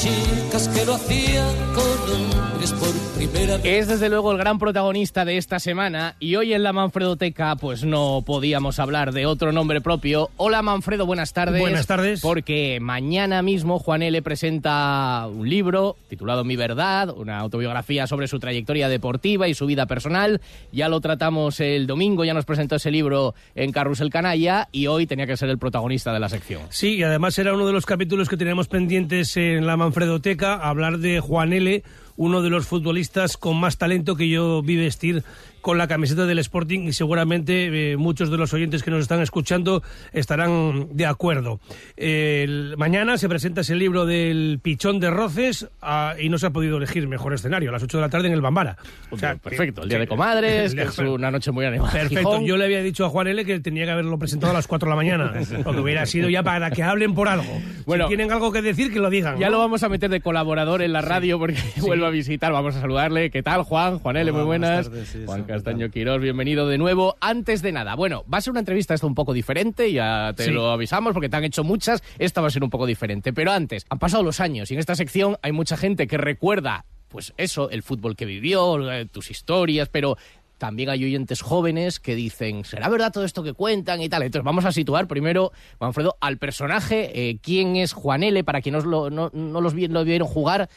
chicas que lo hacían con hombres por primera vez. Es desde luego el gran protagonista de esta semana y hoy en la Manfredoteca pues no podíamos hablar de otro nombre propio. Hola Manfredo, buenas tardes. Buenas tardes. Porque mañana mismo Juan L. presenta un libro titulado Mi Verdad, una autobiografía sobre su trayectoria deportiva y su vida personal. Ya lo tratamos el domingo, ya nos presentó ese libro en Carrusel Canalla y hoy tenía que ser el protagonista de la sección. Sí, y además era uno de los capítulos que teníamos pendientes en la Manfredoteca, hablar de Juan L., uno de los futbolistas con más talento que yo vi vestir con la camiseta del Sporting y seguramente eh, muchos de los oyentes que nos están escuchando estarán de acuerdo. El- mañana se presenta ese libro del Pichón de Roces ah, y no se ha podido elegir mejor escenario, a las 8 de la tarde en el Bambara. O sea, Perfecto, el día de comadres, que es una noche muy animada. Perfecto, Gijón. yo le había dicho a Juan L que tenía que haberlo presentado a las 4 de la mañana, lo que hubiera sido ya para que hablen por algo. Bueno. si tienen algo que decir, que lo digan. Ya ¿no? lo vamos a meter de colaborador en la radio porque vuelve a visitar. Vamos a saludarle. ¿Qué tal, Juan? Juan L., muy buenas. buenas tardes, sí, Juan sí, Castaño Quirós, bienvenido de nuevo. Antes de nada, bueno, va a ser una entrevista esta un poco diferente, ya te Sí. lo avisamos porque te han hecho muchas. Esta va a ser un poco diferente. Pero antes, han pasado los años y en esta sección hay mucha gente que recuerda, pues eso, el fútbol que vivió, eh, tus historias, pero también hay oyentes jóvenes que dicen, ¿será verdad todo esto que cuentan y tal? Entonces vamos a situar primero, Manfredo, al personaje, eh, quién es Juan L., para quienes no, no los vi- lo vieron jugar,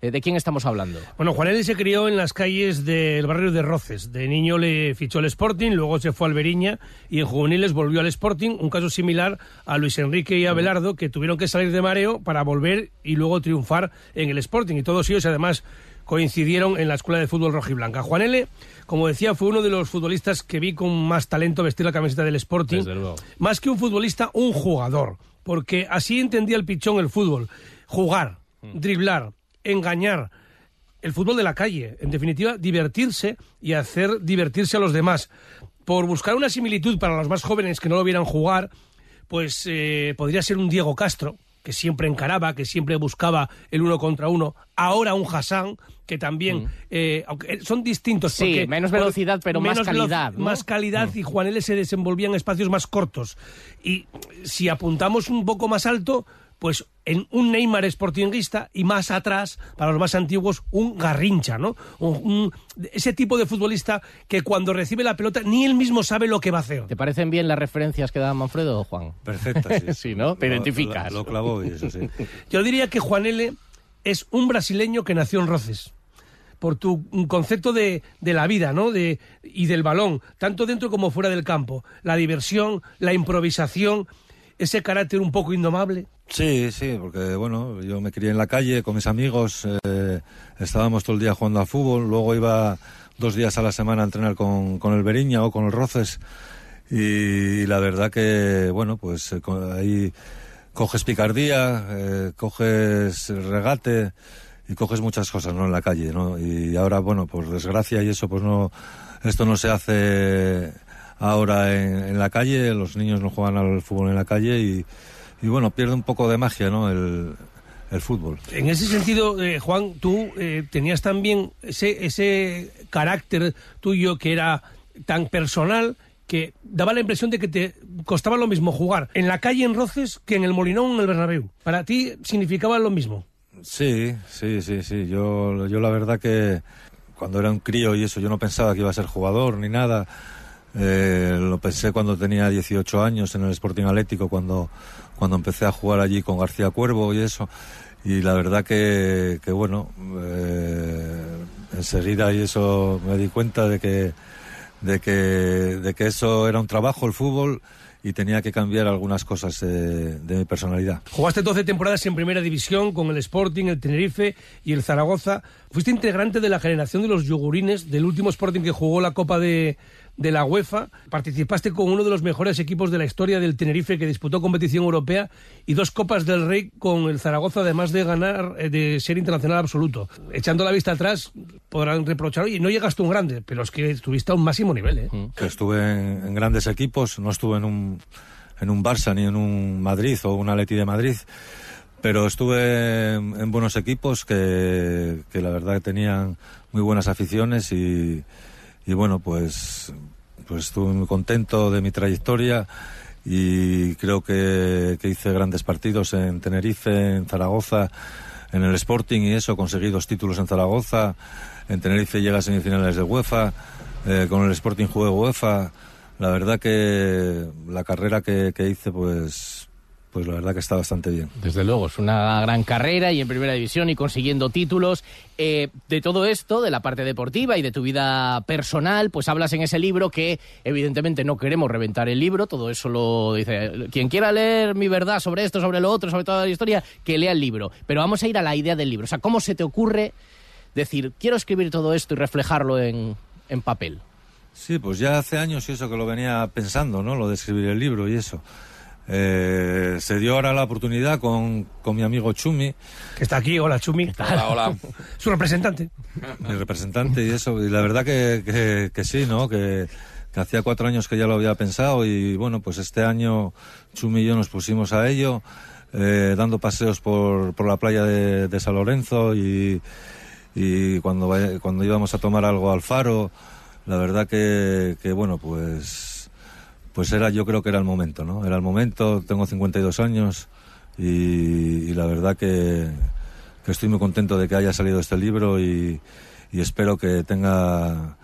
¿de quién estamos hablando? Bueno, Juan L se crió en las calles del barrio de Roces. De niño le fichó el Sporting, luego se fue al Beriña y en juveniles volvió al Sporting. Un caso similar a Luis Enrique y Abelardo, que tuvieron que salir de mareo para volver y luego triunfar en el Sporting. Y todos ellos, además, coincidieron en la Escuela de Fútbol Rojiblanca. Juan L, como decía, fue uno de los futbolistas que vi con más talento vestir la camiseta del Sporting. Desde luego. Más que un futbolista, un jugador. Porque así entendía el pichón el fútbol. Jugar, driblar, engañar. El fútbol de la calle. En definitiva, divertirse y hacer divertirse a los demás. Por buscar una similitud para los más jóvenes que no lo vieran jugar, pues eh, podría ser un Diego Castro, que siempre encaraba, que siempre buscaba el uno contra uno. Ahora un Hassan, que también, eh, aunque son distintos. Sí, porque- menos velocidad, pero más menos calidad, ¿no? Más calidad y Juan L se desenvolvía en espacios más cortos. Y si apuntamos un poco más alto, pues en un Neymar sportinguista y más atrás, para los más antiguos, un Garrincha, ¿no? Un- un- ese tipo de futbolista que cuando recibe la pelota ni él mismo sabe lo que va a hacer. ¿Te parecen bien las referencias que da Manfredo, Juan? Perfecta, sí. Sí, ¿no? Te Lo- identificas. Lo, lo clavó y eso sí. Yo diría que Juan L es un brasileño que nació en Roces. Por tu concepto de, de la vida, ¿no? De, y del balón, tanto dentro como fuera del campo. La diversión, la improvisación, ese carácter un poco indomable. Sí, sí, porque bueno, yo me crié en la calle con mis amigos, eh, estábamos todo el día jugando a fútbol, luego iba dos días a la semana a entrenar con, con el Beriña o con el Roces y, la verdad que, bueno, pues eh, ahí coges picardía, eh, coges regate y coges muchas cosas, ¿no? En la calle, ¿no? Y ahora, bueno, por desgracia y eso, pues no, esto no se hace ahora en, en la calle, los niños no juegan al fútbol en la calle y, y bueno, pierde un poco de magia, ¿no? El, el fútbol. En ese sentido, eh, Juan, tú eh, tenías también ese, ese carácter tuyo que era tan personal que daba la impresión de que te costaba lo mismo jugar en la calle en Roces que en el Molinón en el Bernabéu. Para ti significaba lo mismo. Sí, sí, sí, sí. Yo, yo la verdad que cuando era un crío y eso, yo no pensaba que iba a ser jugador ni nada. Eh, lo pensé cuando tenía 18 años en el Sporting Atlético, cuando, cuando empecé a jugar allí con García Cuervo y eso. Y la verdad que, que bueno, eh, enseguida y eso me di cuenta de que, de que, de que eso era un trabajo, el fútbol, y tenía que cambiar algunas cosas eh, de mi personalidad. Jugaste 12 temporadas en primera división con el Sporting, el Tenerife y el Zaragoza. Fuiste integrante de la generación de los yogurines del último Sporting que jugó la Copa de, de la UEFA. Participaste con uno de los mejores equipos de la historia del Tenerife que disputó competición europea y dos Copas del Rey con el Zaragoza, además de ganar, eh, de ser internacional absoluto. Echando la vista atrás, podrán reprochar, oye, no llegaste a un grande, pero es que estuviste a un máximo nivel. ¿eh? Que estuve en, grandes equipos, no estuve en un, en un Barça ni en un Madrid o un Atleti de Madrid, pero estuve en, en buenos equipos que, que la verdad que tenían muy buenas aficiones y, y bueno, pues, pues estuve muy contento de mi trayectoria y creo que, que hice grandes partidos en Tenerife, en Zaragoza, en el Sporting y eso, conseguí dos títulos en Zaragoza, en Tenerife llega a semifinales de UEFA, eh, con el Sporting jugué UEFA, la verdad que la carrera que, que hice pues pues la verdad que está bastante bien. Desde luego, es una gran carrera y en primera división y consiguiendo títulos. Eh, de todo esto, de la parte deportiva y de tu vida personal, pues hablas en ese libro que evidentemente no queremos reventar el libro, todo eso lo dice. Quien quiera leer mi verdad sobre esto, sobre lo otro, sobre toda la historia, que lea el libro. Pero vamos a ir a la idea del libro. O sea, ¿cómo se te ocurre decir, quiero escribir todo esto y reflejarlo en, en papel? Sí, pues ya hace años y eso que lo venía pensando, ¿no? Lo de escribir el libro y eso. Eh, se dio ahora la oportunidad con, con mi amigo Chumi, Que está aquí, hola Chumi. Hola, hola. Su representante. mi representante y eso. Y la verdad que, que, que sí, ¿no? Que, que hacía cuatro años que ya lo había pensado y bueno, pues este año Chumi y yo nos pusimos a ello, eh, dando paseos por, por la playa de, de San Lorenzo y, y cuando, cuando íbamos a tomar algo al faro, la verdad que, que bueno, pues pues era yo creo que era el momento, ¿no? Era el momento, tengo 52 años y, y la verdad que, que estoy muy contento de que haya salido este libro y, y espero que tenga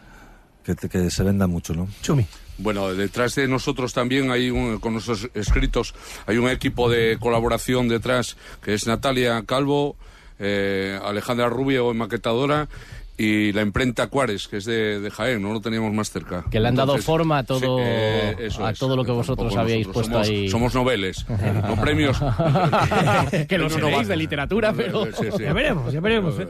que, que se venda mucho, ¿no? Chumi. Bueno, detrás de nosotros también hay un, con nuestros escritos, hay un equipo de colaboración detrás que es Natalia Calvo, eh, Alejandra Rubio, maquetadora, y la imprenta Cuares, que es de, de Jaén, no lo teníamos más cerca. Que le han dado forma a todo- eh, a es. todo lo que vosotros habíais nosotros puesto somos, ahí. Somos noveles, no premios. que lo No, de literatura, pero... Sí, sí. Ya veremos, ya veremos. ¿eh?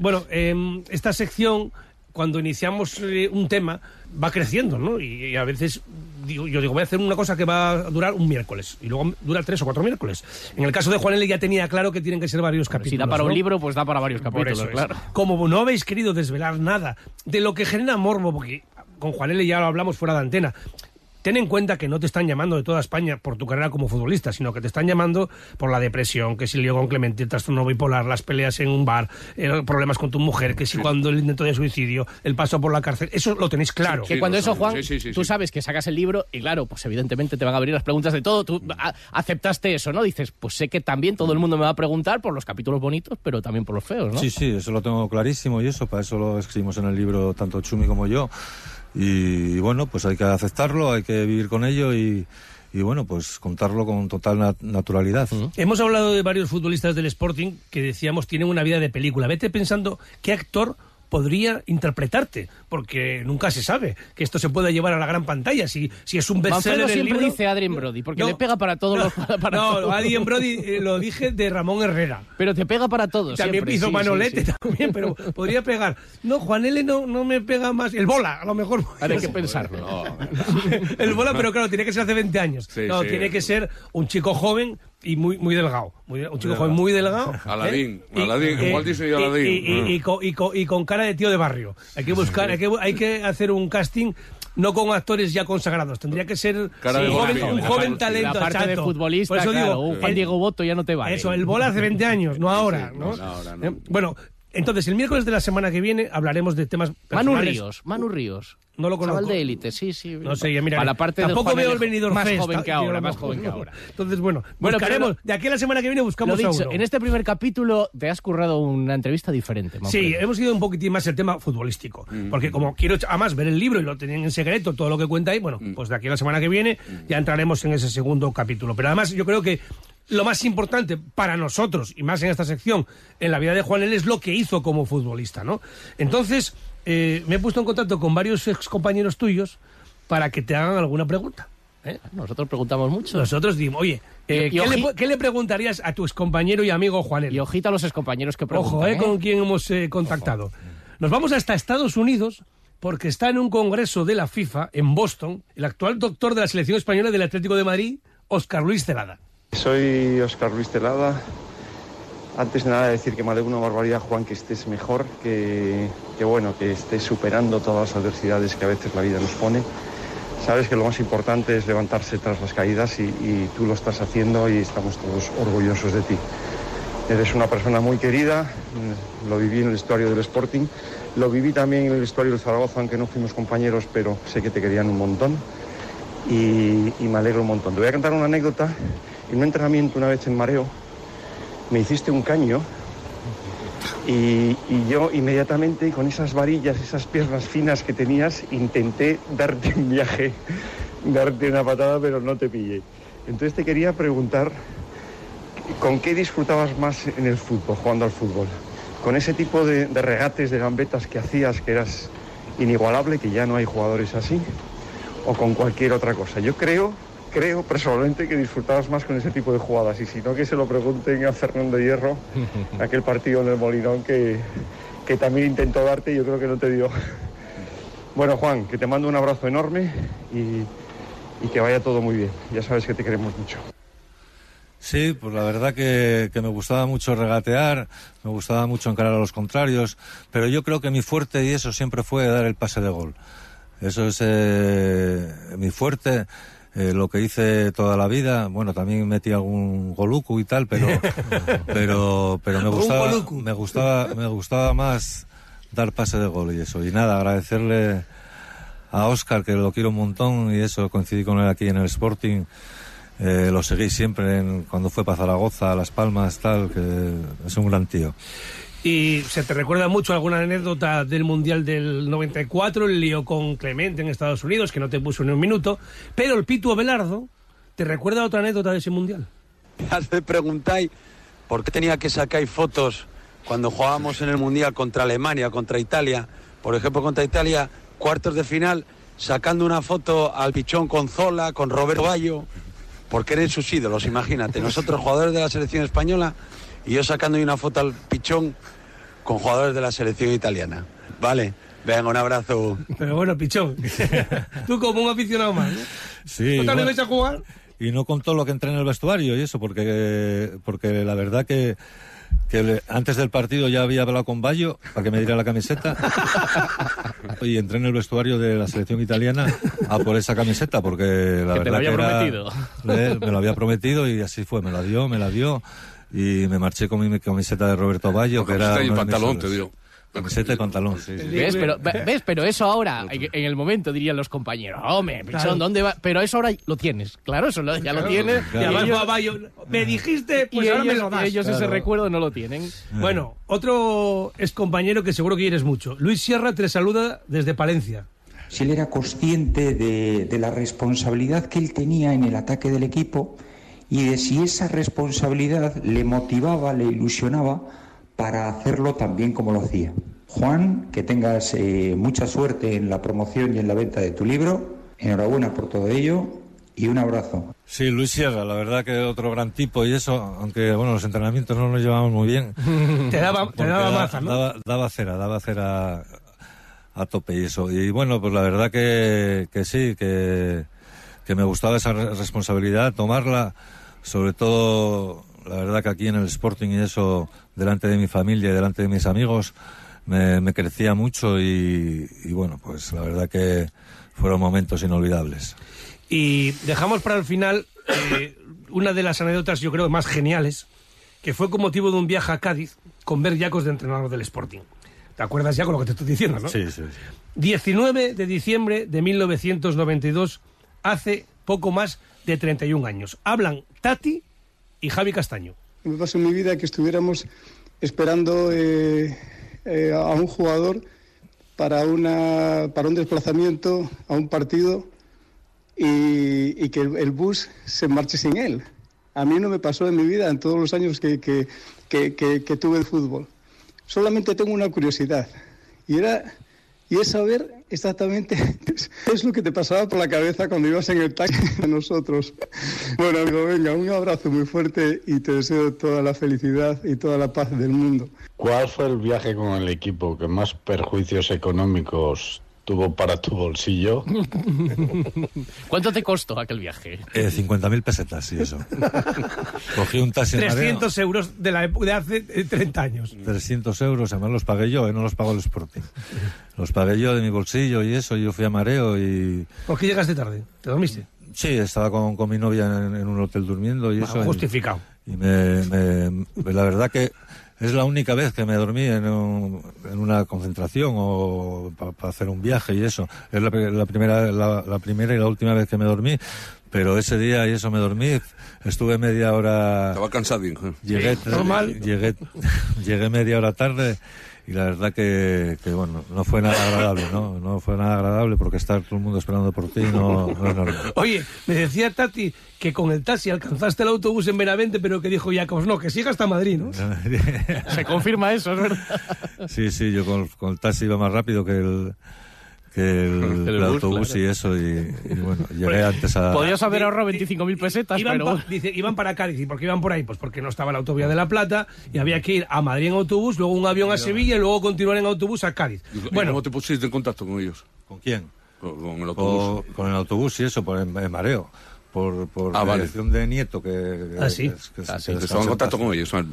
Bueno, em, esta sección, cuando iniciamos eh, un tema, va creciendo, ¿no? Y, y a veces digo, yo digo, voy a hacer una cosa que va a durar un miércoles. Y luego dura tres o cuatro miércoles. En el caso de Juan L. ya tenía claro que tienen que ser varios capítulos. Si da para ¿no? un libro, pues da para varios Por capítulos, es. claro. Como no habéis querido desvelar nada de lo que genera morbo, porque con Juan L. ya lo hablamos fuera de antena. Ten en cuenta que no te están llamando de toda España por tu carrera como futbolista, sino que te están llamando por la depresión, que si el lío con Clemente, el trastorno bipolar, las peleas en un bar, eh, problemas con tu mujer, que si cuando el intento de suicidio, el paso por la cárcel. Eso lo tenéis claro. Que Sí, cuando lo eso. Juan, Sí, sí, sí, tú sí. sabes que sacas el libro y claro, pues evidentemente te van a venir las preguntas de todo. Tú aceptaste eso, ¿no? Dices, pues sé que también todo el mundo me va a preguntar por los capítulos bonitos, pero también por los feos, ¿no? Sí, sí, eso lo tengo clarísimo y eso, para eso lo escribimos en el libro tanto Chumi como yo. Y, bueno, pues hay que aceptarlo, hay que vivir con ello y, y bueno, pues contarlo con total nat- naturalidad. Hemos hablado de varios futbolistas del Sporting que decíamos tienen una vida de película. Vete pensando qué actor podría interpretarte, porque nunca se sabe que esto se pueda llevar a la gran pantalla. Si, si es un bestseller siempre libro- dice Adrien Brody, porque No, le pega para todos no, los... para no, todo. Adrien Brody eh, lo dije de Ramón Herrera. Pero te pega para todos. También siempre, hizo sí, sí, Manolete sí. también, pero podría pegar. No, Juan L no, no me pega más. El bola, a lo mejor. Hay que pensarlo. El bola, pero claro, tiene que ser hace 20 años. Sí, no, sí. tiene que ser un chico joven y muy, muy delgado. Muy- un chico joven muy delgado. Aladín, ¿eh? Aladín, Walt Disney y Aladín. Y, y- y con, y con- y con cara de tío de barrio. Hay que buscar, hay que, hay que hacer un casting no con actores ya consagrados. Tendría que ser joven, un joven talento. La parte de futbolista, Por eso claro, digo, un Juan Diego Boto ya no te vale. eso, el bola hace 20 años, no ahora. sí, ¿no? no, no, ahora no. Eh, Bueno, entonces el miércoles de la semana que viene hablaremos de temas Manu. Ríos, Manu Ríos. No lo conozco. Chaval de élite, sí, sí. No sé, mira. Para la parte tampoco veo el venidor Más Fest, joven que ahora, más joven que ahora. Entonces, bueno, Bueno, buscaremos. pero lo- de aquí a la semana que viene Lo buscamos a dicho, uno. en este primer capítulo te has currado una entrevista diferente. Sí, hemos ido un poquitín más el tema futbolístico. Porque como quiero además ver el libro y lo tenían en secreto, todo lo que cuenta ahí, bueno, pues de aquí a la semana que viene ya entraremos en ese segundo capítulo. Pero además yo creo que lo más importante para nosotros, y más en esta sección, en la vida de Juan L. es lo que hizo como futbolista, ¿no? Entonces, eh, me he puesto en contacto con varios ex compañeros tuyos para que te hagan alguna pregunta. ¿eh? Nosotros preguntamos mucho. Nosotros dimos, oye, eh, ¿qué, le, oji- qué le preguntarías a tu excompañero y amigo Juan L? Y ojito a los excompañeros que preguntan. Ojo, con quién hemos eh, contactado. Nos vamos hasta Estados Unidos porque está en un congreso de la FIFA en Boston el actual doctor de la selección española del Atlético de Madrid, Óscar Luis Celada. Soy Óscar Luis Celada. Antes de nada decir que me alegro una barbaridad, Juan, que estés mejor, que, que bueno, que estés superando todas las adversidades que a veces la vida nos pone. Sabes que lo más importante es levantarse tras las caídas y, tú lo estás haciendo y estamos todos orgullosos de ti. Eres una persona muy querida, mm, lo viví en el vestuario del Sporting, lo viví también en el vestuario del Zaragoza, aunque no fuimos compañeros, pero sé que te querían un montón y, y me alegro un montón. Te voy a contar una anécdota. En un entrenamiento una vez en Mareo, me hiciste un caño y, yo inmediatamente con esas varillas, esas piernas finas que tenías, intenté darte un viaje, darte una patada, pero no te pillé. Entonces te quería preguntar, ¿con qué disfrutabas más en el fútbol, jugando al fútbol? ¿Con ese tipo de regates, de gambetas que hacías, que eras inigualable, que ya no hay jugadores así? ¿O con cualquier otra cosa? Yo creo creo personalmente que disfrutabas más con ese tipo de jugadas y si no que se lo pregunten a Fernando Hierro aquel partido en el Molinón que, que también intentó darte y yo creo que no te dio. Bueno Juan, que te mando un abrazo enorme y, y que vaya todo muy bien. Ya sabes que te queremos mucho. Sí, pues la verdad que, que, me gustaba mucho regatear, me gustaba mucho encarar a los contrarios, pero yo creo que mi fuerte y eso siempre fue dar el pase de gol. Eso es eh, mi fuerte eh, lo que hice toda la vida. Bueno, también metí algún goluco y tal, pero pero pero me gustaba me gustaba me gustaba más dar pase de gol y eso. Y nada, agradecerle a Oscar que lo quiero un montón y eso coincidí con él aquí en el Sporting. Eh, lo seguí siempre en, cuando fue para Zaragoza, Las Palmas, tal, que es un gran tío. Y se te recuerda mucho alguna anécdota del Mundial del 94, el lío con Clemente en Estados Unidos, que no te puso ni un minuto, pero el Pitu Abelardo, ¿te recuerda otra anécdota de ese Mundial? Me preguntáis por qué tenía que sacar fotos cuando jugábamos en el Mundial contra Alemania, contra Italia, por ejemplo contra Italia, cuartos de final, sacando una foto al pichón con Zola, con Roberto Bayo, porque eran sus ídolos, imagínate. Nosotros, jugadores de la selección española, y yo sacando una foto al pichón con jugadores de la selección italiana. Vale, venga, un abrazo. Pero bueno, pichón, tú como un aficionado más, ¿no? Sí. ¿Tú también bueno, vais a jugar? Y no contó lo que entré en el vestuario y eso, porque, porque la verdad que, que le, antes del partido ya había hablado con Bayo para que me diera la camiseta y entré en el vestuario de la selección italiana a por esa camiseta porque la Que verdad te lo había que era- prometido. Me lo había prometido y así fue, me la dio, me la dio y me marché con mi camiseta de Roberto Bayo que era Camiseta y pantalón, te dio. Camiseta y pantalón, sí. sí. ¿Ves? Pero, ve- ¿Ves? Pero eso ahora, en en el momento dirían los compañeros, hombre, Claro. ¿dónde va? Pero eso ahora lo tienes, claro, eso lo- ya lo tienes. Y además me dijiste, y pues ahora me ellos- lo das. ellos ese Claro. recuerdo no lo tienen. Bueno, otro es compañero que seguro que quieres mucho. Luis Sierra te saluda desde Palencia. si él era consciente de, de la responsabilidad que él tenía en el ataque del equipo y de si esa responsabilidad le motivaba, le ilusionaba para hacerlo tan bien como lo hacía. Juan, que tengas eh, mucha suerte en la promoción y en la venta de tu libro. Enhorabuena por todo ello y un abrazo. Sí, Luis Sierra, la verdad que otro gran tipo y eso, aunque bueno, los entrenamientos no nos llevamos muy bien. Te daba, te daba da- maza, ¿no? Daba, daba cera, daba cera a tope y eso. Y bueno, pues la verdad que, que sí, que, que me gustaba esa re- responsabilidad, tomarla, sobre todo, la verdad que aquí en el Sporting y eso, delante de mi familia y delante de mis amigos, me, me crecía mucho y, y bueno, pues la verdad que fueron momentos inolvidables. Y dejamos para el final eh, una de las anécdotas, yo creo, más geniales, que fue con motivo de un viaje a Cádiz con Ver Yacos de entrenador del Sporting. ¿Te acuerdas ya con lo que te estoy diciendo, no? Sí, sí, sí. 19 de diciembre de 1992, hace poco más de 31 años. Hablan Tati y Javi Castaño. Me pasó en mi vida que estuviéramos esperando eh, eh, a un jugador para, una, para un desplazamiento a un partido y, y que el, el bus se marche sin él. A mí no me pasó en mi vida en todos los años que, que, que, que- tuve el fútbol. Solamente tengo una curiosidad y era y es saber exactamente es lo que te pasaba por la cabeza cuando ibas en el taxi a nosotros. Bueno, amigo, venga, un abrazo muy fuerte y te deseo toda la felicidad y toda la paz del mundo. ¿Cuál fue el viaje con el equipo que más perjuicios económicos tuvo para tu bolsillo. ¿Cuánto te costó aquel viaje? Eh, 50.000 pesetas y eso. Cogí un taxi en Mareo, 300 euros de, la, epo- de hace eh, 30 años. 300 euros, además los pagué yo, eh, no los pagó el Sporting. Los pagué yo de mi bolsillo y eso, yo fui a Mareo y... ¿Por qué llegaste tarde? ¿Te dormiste? Sí, estaba con, con mi novia en, en un hotel durmiendo y Ah, eso. y- justificado. Y, me, me- la verdad que es la única vez que me dormí en, un- en una concentración o para hacer un viaje y eso. Es la, la primera, la, la primera y la última vez que me dormí. Pero ese día y eso me dormí, estuve media hora. Estaba cansadín. ¿eh? Llegué, Sí, normal. llegué, llegué media hora tarde y la verdad que, que, bueno, no fue nada agradable, ¿no? No fue nada agradable porque estar todo el mundo esperando por ti no, no es normal. Oye, me decía Tati que con el taxi alcanzaste el autobús en Benavente, pero que dijo Jacobs, no, que siga hasta Madrid, ¿no? Se confirma eso, es verdad. Sí, sí, yo con, con el taxi iba más rápido que el, que el, El el bus, autobús claro. y eso, y, y bueno, llegué antes a... Podías haber ahorrado 25.000 pesetas, Iban, pero... pa- dice, iban para Cádiz. ¿Y por qué iban por ahí? Pues porque no estaba la autovía de La Plata y había que ir a Madrid en autobús, luego un avión a Sevilla y luego continuar en autobús a Cádiz. ¿Y Bueno, ¿Cómo te pusiste en contacto con ellos? ¿Con quién? Con, con el autobús. Con, con el autobús y eso, por el, el mareo. Por, por Ah, vale. dirección de Nieto que... Ah, sí. que- que- Ah, que sí, que estaba en contacto con ellos. en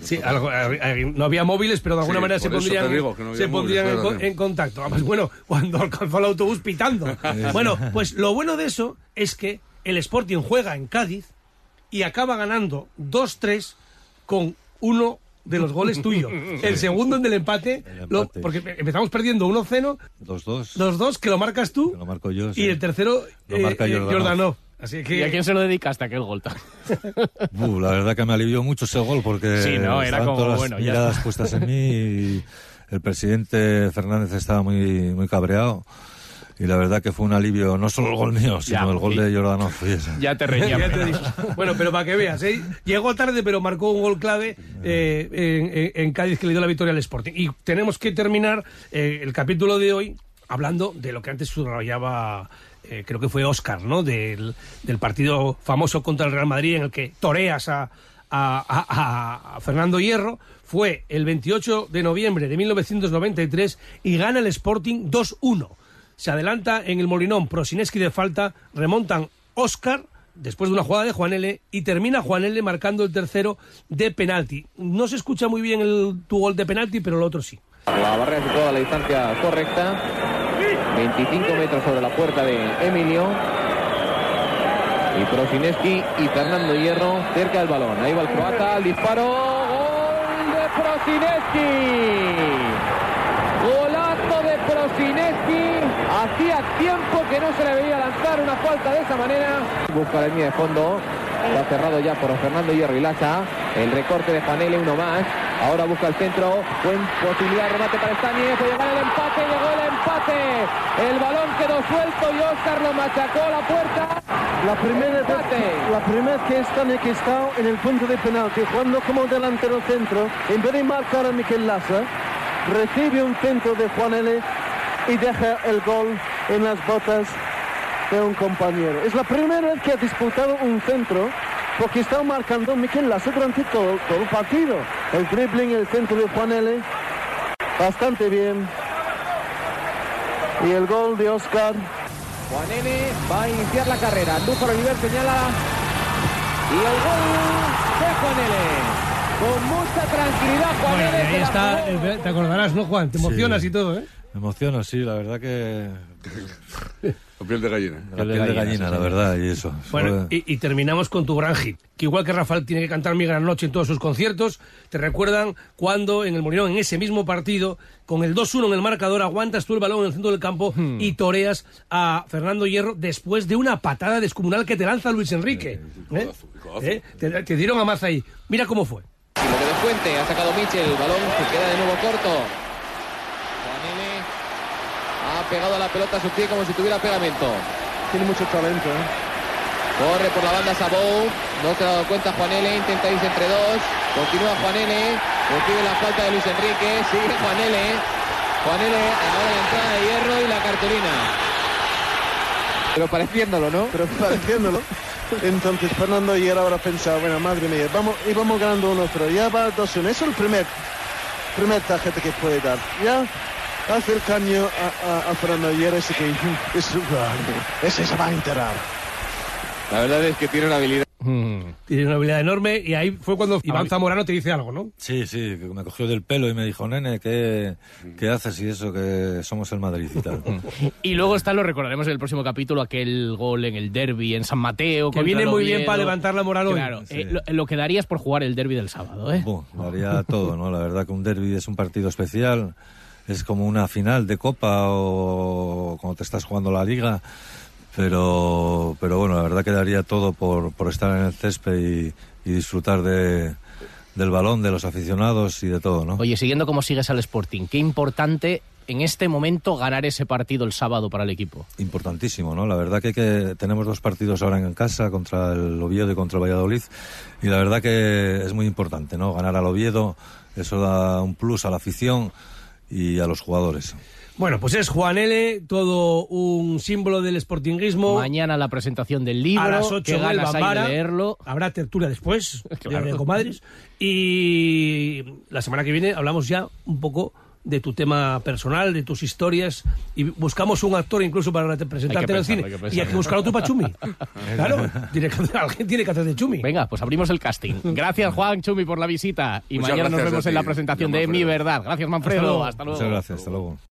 Sí, algo- eh, no había móviles, pero de alguna Sí, manera se pondrían, que no se pondrían móviles, en, co- claro. en contacto. Además, bueno, cuando alcanzó el autobús pitando. bueno, pues lo bueno de eso es que el Sporting juega en Cádiz y acaba ganando 2-3 con uno de los goles tuyos. El segundo en el empate, lo- empate. porque empezamos perdiendo 1-0, 2-2. 2-2, que lo marcas tú, Lo marco yo, sí. y el tercero, Lo eh, marca eh, Jordanov. Jordanov. Así que... ¿Y a quién se lo dedicaste aquel gol? Uh, la verdad que me alivió mucho ese gol porque Sí, no, era como, todas las bueno, ya miradas puestas en mí y el presidente Fernández estaba muy, muy cabreado y la verdad que fue un alivio, no solo el gol mío, sino Ya, el gol sí. de Jordanov. y. Ya te reñía. Bueno, pero para que veas, ¿eh? llegó tarde, pero marcó un gol clave eh, en, en- en Cádiz que le dio la victoria al Sporting. Y tenemos que terminar eh, el capítulo de hoy hablando de lo que antes subrayaba, eh, creo que fue Oscar, ¿no? Del, del partido famoso contra el Real Madrid en el que toreas a, a- Fernando Hierro. Fue el 28 de noviembre de 1993 y gana el Sporting 2-1 se adelanta en el Molinón Prosineski de falta, remontan Oscar después de una jugada de Juan L y termina Juan L marcando el tercero de penalti. No se escucha muy bien el, tu gol de penalti, pero el otro sí. La barrera situada a la distancia correcta. 25 metros sobre la puerta de Emilio. Y Prosineski y Fernando Hierro cerca del balón. Ahí va el croata, el disparo. ¡Gol de Prosineski! Golazo de Prosineski. Hacía tiempo que no se le veía lanzar una falta de esa manera. Busca la línea de fondo. Está cerrado ya por Fernando Hierro y Lacha. El recorte de Panele, uno más. Ahora busca el centro. Buen posibilidad de remate para Estañez. Puede llegar el empate. Llegó el empate. El balón quedó suelto y Oscar lo machacó a la puerta. La primera, vez, la primera vez que Stanek está en el punto de penalti, jugando como delantero centro, en vez de marcar a Miquel Lassa, recibe un centro de Juan L y deja el gol en las botas de un compañero. Es la primera vez que ha disputado un centro porque está marcando Miquel Lassa durante todo, todo el partido. El dribbling, el centro de Juan L, bastante bien. Y el gol de Oscar. Juan N va a iniciar la carrera. Andújar Oliver señala. Y el gol de Juan N. Con mucha tranquilidad, Juan Bueno, ahí está, te acordarás, ¿no, Juan? Te emocionas y todo, ¿eh? Me emociona, sí, la verdad que... La piel de gallina. La piel de gallina, la verdad, y eso. Bueno, y, y terminamos con tu gran hit, que igual que Rafael tiene que cantar Mi Gran Noche en todos sus conciertos, te recuerdan cuando en el Molinón, en ese mismo partido, con el 2-1 en el marcador, aguantas tú el balón en el centro del campo Hmm. y toreas a Fernando Hierro después de una patada descomunal que te lanza Luis Enrique. ¿Eh? ¿Eh? Te, te dieron a maza ahí. Mira cómo fue. Y lo que descuente, ha sacado Michel, el balón se queda de nuevo corto. Pegado a la pelota a su pie como si tuviera pegamento. Tiene mucho talento, ¿eh? Corre por la banda Sabou, no se ha dado cuenta Juan L, intenta irse entre dos, continúa Juan L, recibe la falta de Luis Enrique, sigue Juan L, Juan L, ahora la entrada de hierro y la cartulina. Pero pareciéndolo, ¿no? Pero pareciéndolo. Entonces Fernando ayer habrá pensado, bueno, madre mía, vamos, íbamos ganando uno, pero ya va 2-1. Eso es el primer, primer tarjeta que puede dar. Ya, hace el caño a, a, a Fernando Hierro, ese que es un ese se va a enterar. La verdad es que tiene una habilidad. Tiene una habilidad enorme y ahí fue cuando Iván Ah, Zamorano te dice algo, ¿no? Sí, sí, que me cogió del pelo y me dijo, nene, ¿qué, qué haces y eso que somos el Madrid y tal? Y luego está, lo recordaremos en el próximo capítulo, aquel gol en el derby en San Mateo. Que viene muy bien para levantar la moral hoy. Claro, Sí. eh, lo, lo que darías por jugar el derby del sábado, ¿eh? Buh, lo haría todo, ¿no? La verdad que un derby es un partido especial, es como una final de copa o cuando te estás jugando la liga, pero, pero bueno, la verdad que daría todo por, por estar en el césped y, y disfrutar de, del balón, de los aficionados y de todo, ¿no? Oye, siguiendo como sigues al Sporting, qué importante en este momento ganar ese partido el sábado para el equipo. Importantísimo, ¿no? La verdad que, que tenemos dos partidos ahora en casa, contra el Oviedo y contra el Valladolid, y la verdad que es muy importante, ¿no? Ganar al Oviedo, eso da un plus a la afición y a los jugadores. Bueno, pues es Juan L., todo un símbolo del sportinguismo. Mañana la presentación del libro, a las 8 que en el ganas hay de Bambara. leerlo. Habrá tertulia después, Claro. de comadres. Y la semana que viene hablamos ya un poco de tu tema personal, de tus historias, y buscamos un actor incluso para presentarte en el cine. hay y hay que buscar otro para Chumi. claro, tiene que hacer- alguien tiene que hacer de Chumi. Venga, pues abrimos el casting. Gracias, Juan Chumi, por la visita. Y Muchas mañana nos vemos en la presentación de. Mi Verdad. Gracias, Manfredo. luego. Hasta luego. Muchas gracias, hasta luego.